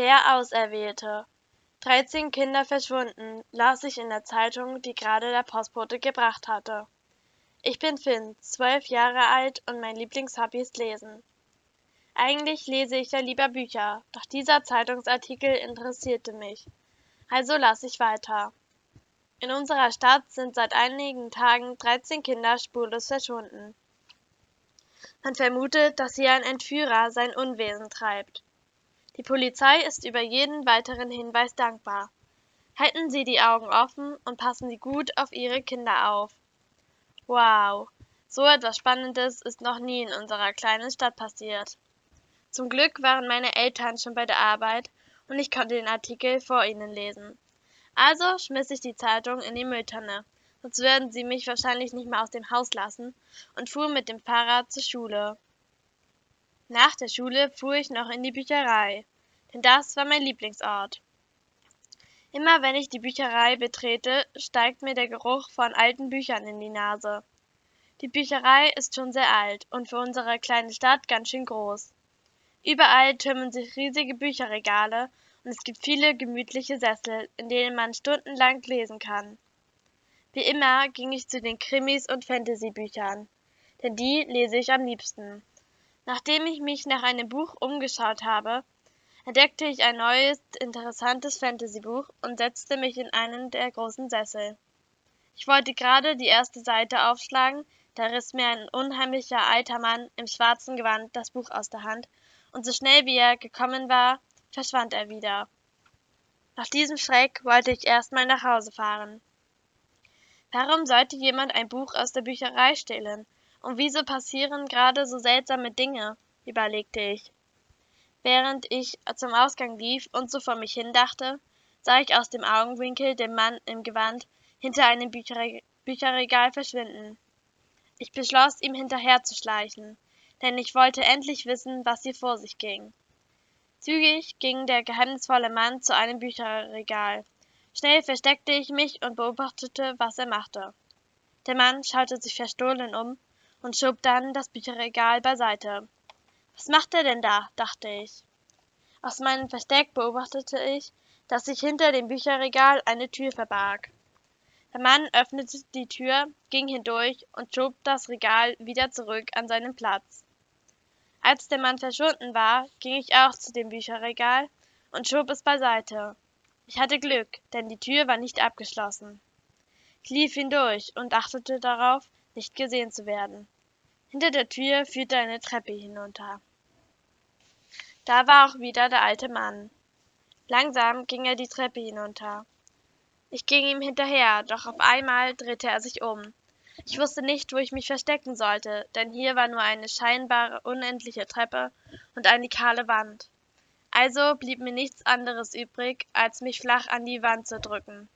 Der Auserwählte. 13 Kinder verschwunden, las ich in der Zeitung, die gerade der Postbote gebracht hatte. Ich bin Finn, zwölf Jahre alt und mein Lieblingshobby ist Lesen. Eigentlich lese ich ja lieber Bücher, doch dieser Zeitungsartikel interessierte mich. Also las ich weiter. In unserer Stadt sind seit einigen Tagen 13 Kinder spurlos verschwunden. Man vermutet, dass hier ein Entführer sein Unwesen treibt. Die Polizei ist über jeden weiteren Hinweis dankbar. Halten Sie die Augen offen und passen Sie gut auf Ihre Kinder auf. Wow, so etwas Spannendes ist noch nie in unserer kleinen Stadt passiert. Zum Glück waren meine Eltern schon bei der Arbeit und ich konnte den Artikel vor ihnen lesen. Also schmiss ich die Zeitung in die Mülltonne, sonst würden sie mich wahrscheinlich nicht mehr aus dem Haus lassen und fuhr mit dem Fahrrad zur Schule. Nach der Schule fuhr ich noch in die Bücherei, denn das war mein Lieblingsort. Immer wenn ich die Bücherei betrete, steigt mir der Geruch von alten Büchern in die Nase. Die Bücherei ist schon sehr alt und für unsere kleine Stadt ganz schön groß. Überall türmen sich riesige Bücherregale und es gibt viele gemütliche Sessel, in denen man stundenlang lesen kann. Wie immer ging ich zu den Krimis und Fantasy-Büchern, denn die lese ich am liebsten. Nachdem ich mich nach einem Buch umgeschaut habe, entdeckte ich ein neues, interessantes Fantasy-Buch und setzte mich in einen der großen Sessel. Ich wollte gerade die erste Seite aufschlagen, da riss mir ein unheimlicher alter Mann im schwarzen Gewand das Buch aus der Hand, und so schnell wie er gekommen war, verschwand er wieder. Nach diesem Schreck wollte ich erstmal nach Hause fahren. Warum sollte jemand ein Buch aus der Bücherei stehlen? Und wieso passieren gerade so seltsame Dinge? überlegte ich. Während ich zum Ausgang lief und so vor mich hindachte, sah ich aus dem Augenwinkel den Mann im Gewand hinter einem Bücherre Bücherregal verschwinden. Ich beschloss, ihm hinterherzuschleichen, denn ich wollte endlich wissen, was hier vor sich ging. Zügig ging der geheimnisvolle Mann zu einem Bücherregal. Schnell versteckte ich mich und beobachtete, was er machte. Der Mann schaute sich verstohlen um und schob dann das Bücherregal beiseite. Was macht er denn da? dachte ich. Aus meinem Versteck beobachtete ich, dass sich hinter dem Bücherregal eine Tür verbarg. Der Mann öffnete die Tür, ging hindurch und schob das Regal wieder zurück an seinen Platz. Als der Mann verschwunden war, ging ich auch zu dem Bücherregal und schob es beiseite. Ich hatte Glück, denn die Tür war nicht abgeschlossen. Ich lief hindurch und achtete darauf, nicht gesehen zu werden. Hinter der Tür führte eine Treppe hinunter. Da war auch wieder der alte Mann. Langsam ging er die Treppe hinunter. Ich ging ihm hinterher, doch auf einmal drehte er sich um. Ich wusste nicht, wo ich mich verstecken sollte, denn hier war nur eine scheinbar unendliche Treppe und eine kahle Wand. Also blieb mir nichts anderes übrig, als mich flach an die Wand zu drücken.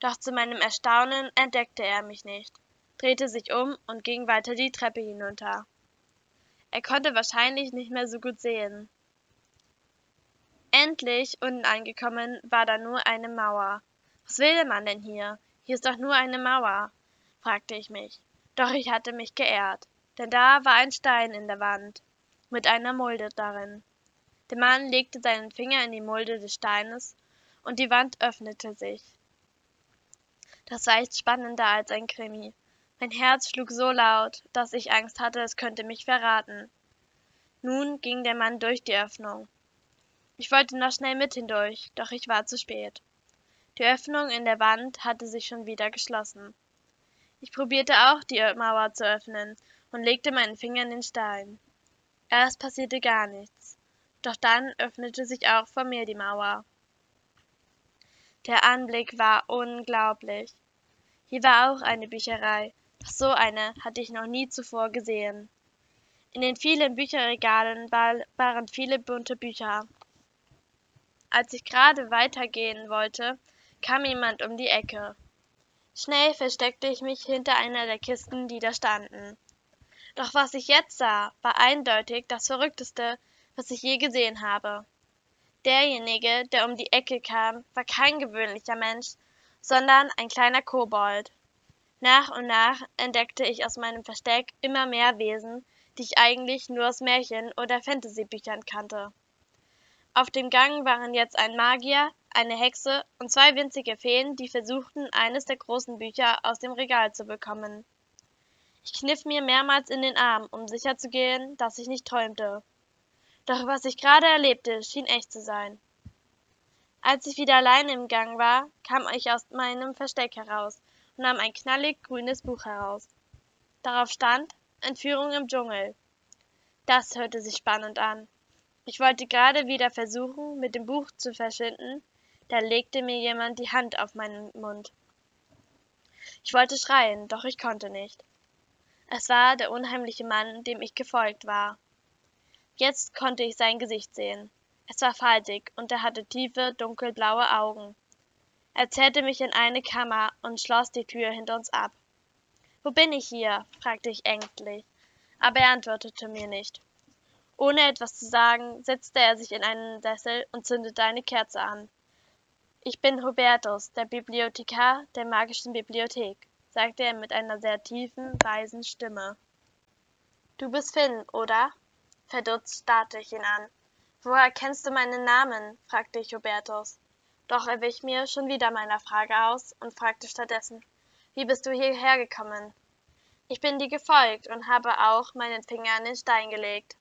Doch zu meinem Erstaunen entdeckte er mich nicht drehte sich um und ging weiter die Treppe hinunter. Er konnte wahrscheinlich nicht mehr so gut sehen. Endlich, unten angekommen, war da nur eine Mauer. Was will man denn hier? Hier ist doch nur eine Mauer, fragte ich mich. Doch ich hatte mich geehrt, denn da war ein Stein in der Wand, mit einer Mulde darin. Der Mann legte seinen Finger in die Mulde des Steines, und die Wand öffnete sich. Das war echt spannender als ein Krimi. Mein Herz schlug so laut, dass ich Angst hatte, es könnte mich verraten. Nun ging der Mann durch die Öffnung. Ich wollte noch schnell mit hindurch, doch ich war zu spät. Die Öffnung in der Wand hatte sich schon wieder geschlossen. Ich probierte auch, die Mauer zu öffnen und legte meinen Finger in den Stein. Erst passierte gar nichts, doch dann öffnete sich auch vor mir die Mauer. Der Anblick war unglaublich. Hier war auch eine Bücherei, so eine hatte ich noch nie zuvor gesehen. In den vielen Bücherregalen waren viele bunte Bücher. Als ich gerade weitergehen wollte, kam jemand um die Ecke. Schnell versteckte ich mich hinter einer der Kisten, die da standen. Doch was ich jetzt sah, war eindeutig das Verrückteste, was ich je gesehen habe. Derjenige, der um die Ecke kam, war kein gewöhnlicher Mensch, sondern ein kleiner Kobold. Nach und nach entdeckte ich aus meinem Versteck immer mehr Wesen, die ich eigentlich nur aus Märchen oder Fantasybüchern kannte. Auf dem Gang waren jetzt ein Magier, eine Hexe und zwei winzige Feen, die versuchten, eines der großen Bücher aus dem Regal zu bekommen. Ich kniff mir mehrmals in den Arm, um sicherzugehen, dass ich nicht träumte. Doch was ich gerade erlebte, schien echt zu sein. Als ich wieder allein im Gang war, kam ich aus meinem Versteck heraus nahm ein knallig grünes Buch heraus. Darauf stand Entführung im Dschungel. Das hörte sich spannend an. Ich wollte gerade wieder versuchen, mit dem Buch zu verschwinden, da legte mir jemand die Hand auf meinen Mund. Ich wollte schreien, doch ich konnte nicht. Es war der unheimliche Mann, dem ich gefolgt war. Jetzt konnte ich sein Gesicht sehen. Es war faltig und er hatte tiefe, dunkelblaue Augen. Er zerrte mich in eine Kammer und schloss die Tür hinter uns ab. Wo bin ich hier? fragte ich ängstlich, aber er antwortete mir nicht. Ohne etwas zu sagen, setzte er sich in einen Sessel und zündete eine Kerze an. Ich bin Hubertus, der Bibliothekar der magischen Bibliothek, sagte er mit einer sehr tiefen, weisen Stimme. Du bist Finn, oder? Verdutzt starrte ich ihn an. Woher kennst du meinen Namen? fragte ich Hubertus. Doch er wich mir schon wieder meiner Frage aus und fragte stattdessen, wie bist du hierher gekommen? Ich bin dir gefolgt und habe auch meinen Finger an den Stein gelegt.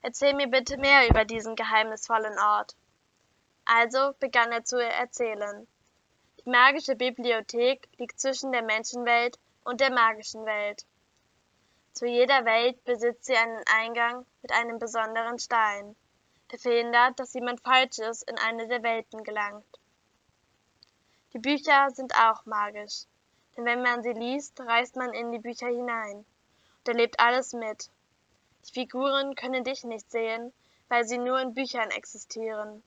Erzähl mir bitte mehr über diesen geheimnisvollen Ort. Also begann er zu erzählen. Die magische Bibliothek liegt zwischen der Menschenwelt und der magischen Welt. Zu jeder Welt besitzt sie einen Eingang mit einem besonderen Stein, der verhindert, dass jemand Falsches in eine der Welten gelangt. Die Bücher sind auch magisch, denn wenn man sie liest, reist man in die Bücher hinein und erlebt alles mit. Die Figuren können dich nicht sehen, weil sie nur in Büchern existieren.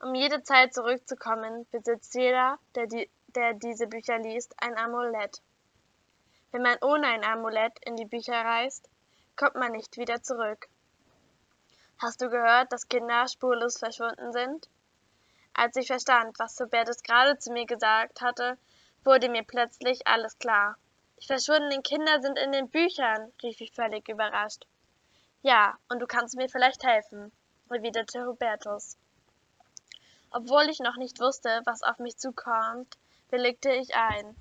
Um jede Zeit zurückzukommen, besitzt jeder, der, die, der diese Bücher liest, ein Amulett. Wenn man ohne ein Amulett in die Bücher reist, kommt man nicht wieder zurück. Hast du gehört, dass Kinder spurlos verschwunden sind? Als ich verstand, was Hubertus gerade zu mir gesagt hatte, wurde mir plötzlich alles klar. Die verschwundenen Kinder sind in den Büchern, rief ich völlig überrascht. Ja, und du kannst mir vielleicht helfen, erwiderte Hubertus. Obwohl ich noch nicht wusste, was auf mich zukommt, willigte ich ein.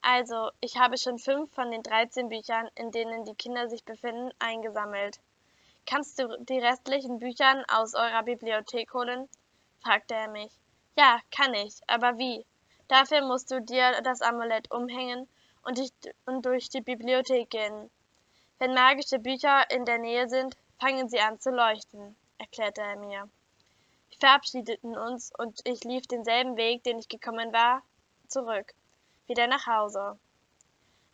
Also, ich habe schon fünf von den dreizehn Büchern, in denen die Kinder sich befinden, eingesammelt. Kannst du die restlichen Bücher aus eurer Bibliothek holen? Fragte er mich. Ja, kann ich, aber wie? Dafür musst du dir das Amulett umhängen und, dich, und durch die Bibliothek gehen. Wenn magische Bücher in der Nähe sind, fangen sie an zu leuchten, erklärte er mir. Wir verabschiedeten uns und ich lief denselben Weg, den ich gekommen war, zurück, wieder nach Hause.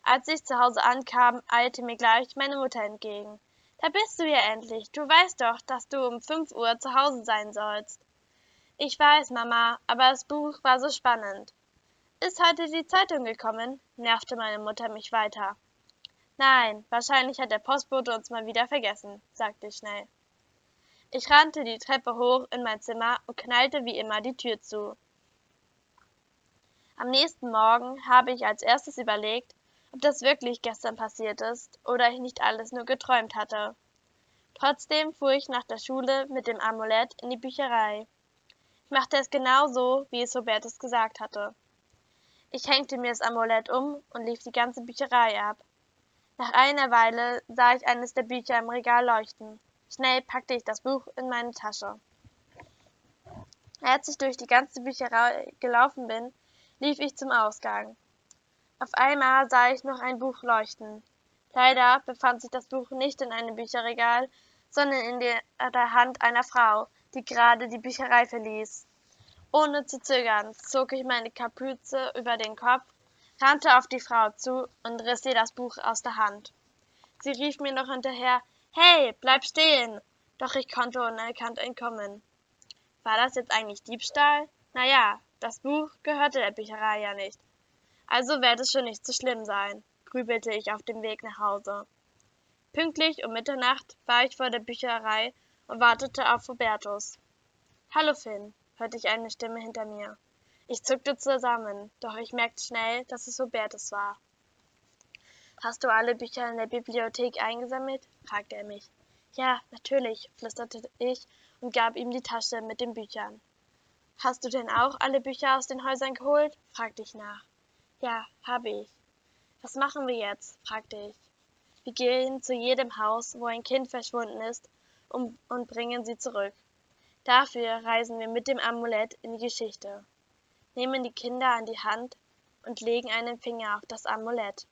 Als ich zu Hause ankam, eilte mir gleich meine Mutter entgegen. Da bist du ja endlich. Du weißt doch, dass du um fünf Uhr zu Hause sein sollst. Ich weiß, Mama, aber das Buch war so spannend. Ist heute die Zeitung gekommen? nervte meine Mutter mich weiter. Nein, wahrscheinlich hat der Postbote uns mal wieder vergessen, sagte ich schnell. Ich rannte die Treppe hoch in mein Zimmer und knallte wie immer die Tür zu. Am nächsten Morgen habe ich als erstes überlegt, ob das wirklich gestern passiert ist oder ich nicht alles nur geträumt hatte. Trotzdem fuhr ich nach der Schule mit dem Amulett in die Bücherei. Machte es genau so, wie es Robertus gesagt hatte. Ich hängte mir das Amulett um und lief die ganze Bücherei ab. Nach einer Weile sah ich eines der Bücher im Regal leuchten. Schnell packte ich das Buch in meine Tasche. Als ich durch die ganze Bücherei gelaufen bin, lief ich zum Ausgang. Auf einmal sah ich noch ein Buch leuchten. Leider befand sich das Buch nicht in einem Bücherregal, sondern in der Hand einer Frau, die gerade die Bücherei verließ. Ohne zu zögern zog ich meine Kapuze über den Kopf, rannte auf die Frau zu und riss ihr das Buch aus der Hand. Sie rief mir noch hinterher, Hey, bleib stehen! Doch ich konnte unerkannt entkommen. War das jetzt eigentlich Diebstahl? Naja, das Buch gehörte der Bücherei ja nicht. Also wird es schon nicht so schlimm sein, grübelte ich auf dem Weg nach Hause. Pünktlich um Mitternacht war ich vor der Bücherei und wartete auf Hubertus. Hallo Finn, hörte ich eine Stimme hinter mir. Ich zuckte zusammen, doch ich merkte schnell, dass es Hubertus war. Hast du alle Bücher in der Bibliothek eingesammelt? fragte er mich. Ja, natürlich, flüsterte ich und gab ihm die Tasche mit den Büchern. Hast du denn auch alle Bücher aus den Häusern geholt? fragte ich nach. Ja, habe ich. Was machen wir jetzt? fragte ich. Wir gehen zu jedem Haus, wo ein Kind verschwunden ist, um, und bringen sie zurück. Dafür reisen wir mit dem Amulett in die Geschichte, nehmen die Kinder an die Hand und legen einen Finger auf das Amulett.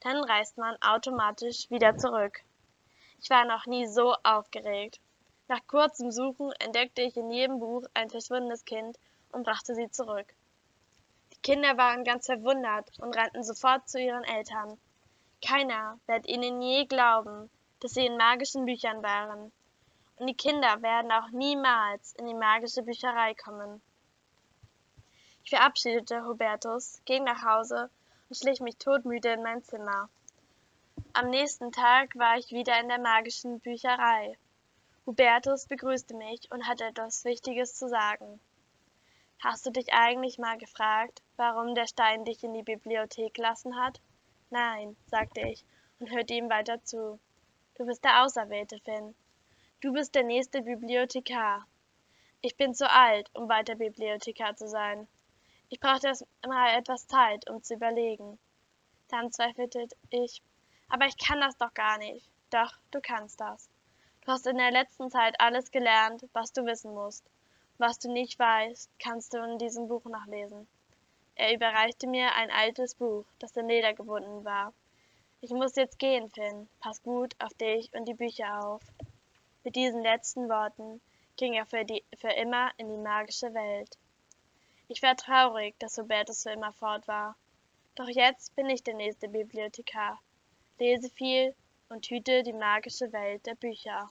Dann reist man automatisch wieder zurück. Ich war noch nie so aufgeregt. Nach kurzem Suchen entdeckte ich in jedem Buch ein verschwundenes Kind und brachte sie zurück. Die Kinder waren ganz verwundert und rannten sofort zu ihren Eltern. Keiner wird ihnen je glauben, dass sie in magischen Büchern waren. Und die Kinder werden auch niemals in die magische Bücherei kommen. Ich verabschiedete Hubertus, ging nach Hause und schlich mich todmüde in mein Zimmer. Am nächsten Tag war ich wieder in der magischen Bücherei. Hubertus begrüßte mich und hatte etwas Wichtiges zu sagen. Hast du dich eigentlich mal gefragt, warum der Stein dich in die Bibliothek gelassen hat? Nein, sagte ich und hörte ihm weiter zu. Du bist der Auserwählte, Finn. Du bist der nächste Bibliothekar. Ich bin zu alt, um weiter Bibliothekar zu sein. Ich brauchte erst mal etwas Zeit, um zu überlegen. Dann zweifelte ich, aber ich kann das doch gar nicht. Doch, du kannst das. Du hast in der letzten Zeit alles gelernt, was du wissen musst. Was du nicht weißt, kannst du in diesem Buch nachlesen. Er überreichte mir ein altes Buch, das in Leder gebunden war. Ich muss jetzt gehen, Finn. Pass gut auf dich und die Bücher auf. Mit diesen letzten Worten ging er für, die, für immer in die magische Welt. Ich war traurig, dass Hubertus für immer fort war. Doch jetzt bin ich der nächste Bibliothekar, lese viel und hüte die magische Welt der Bücher.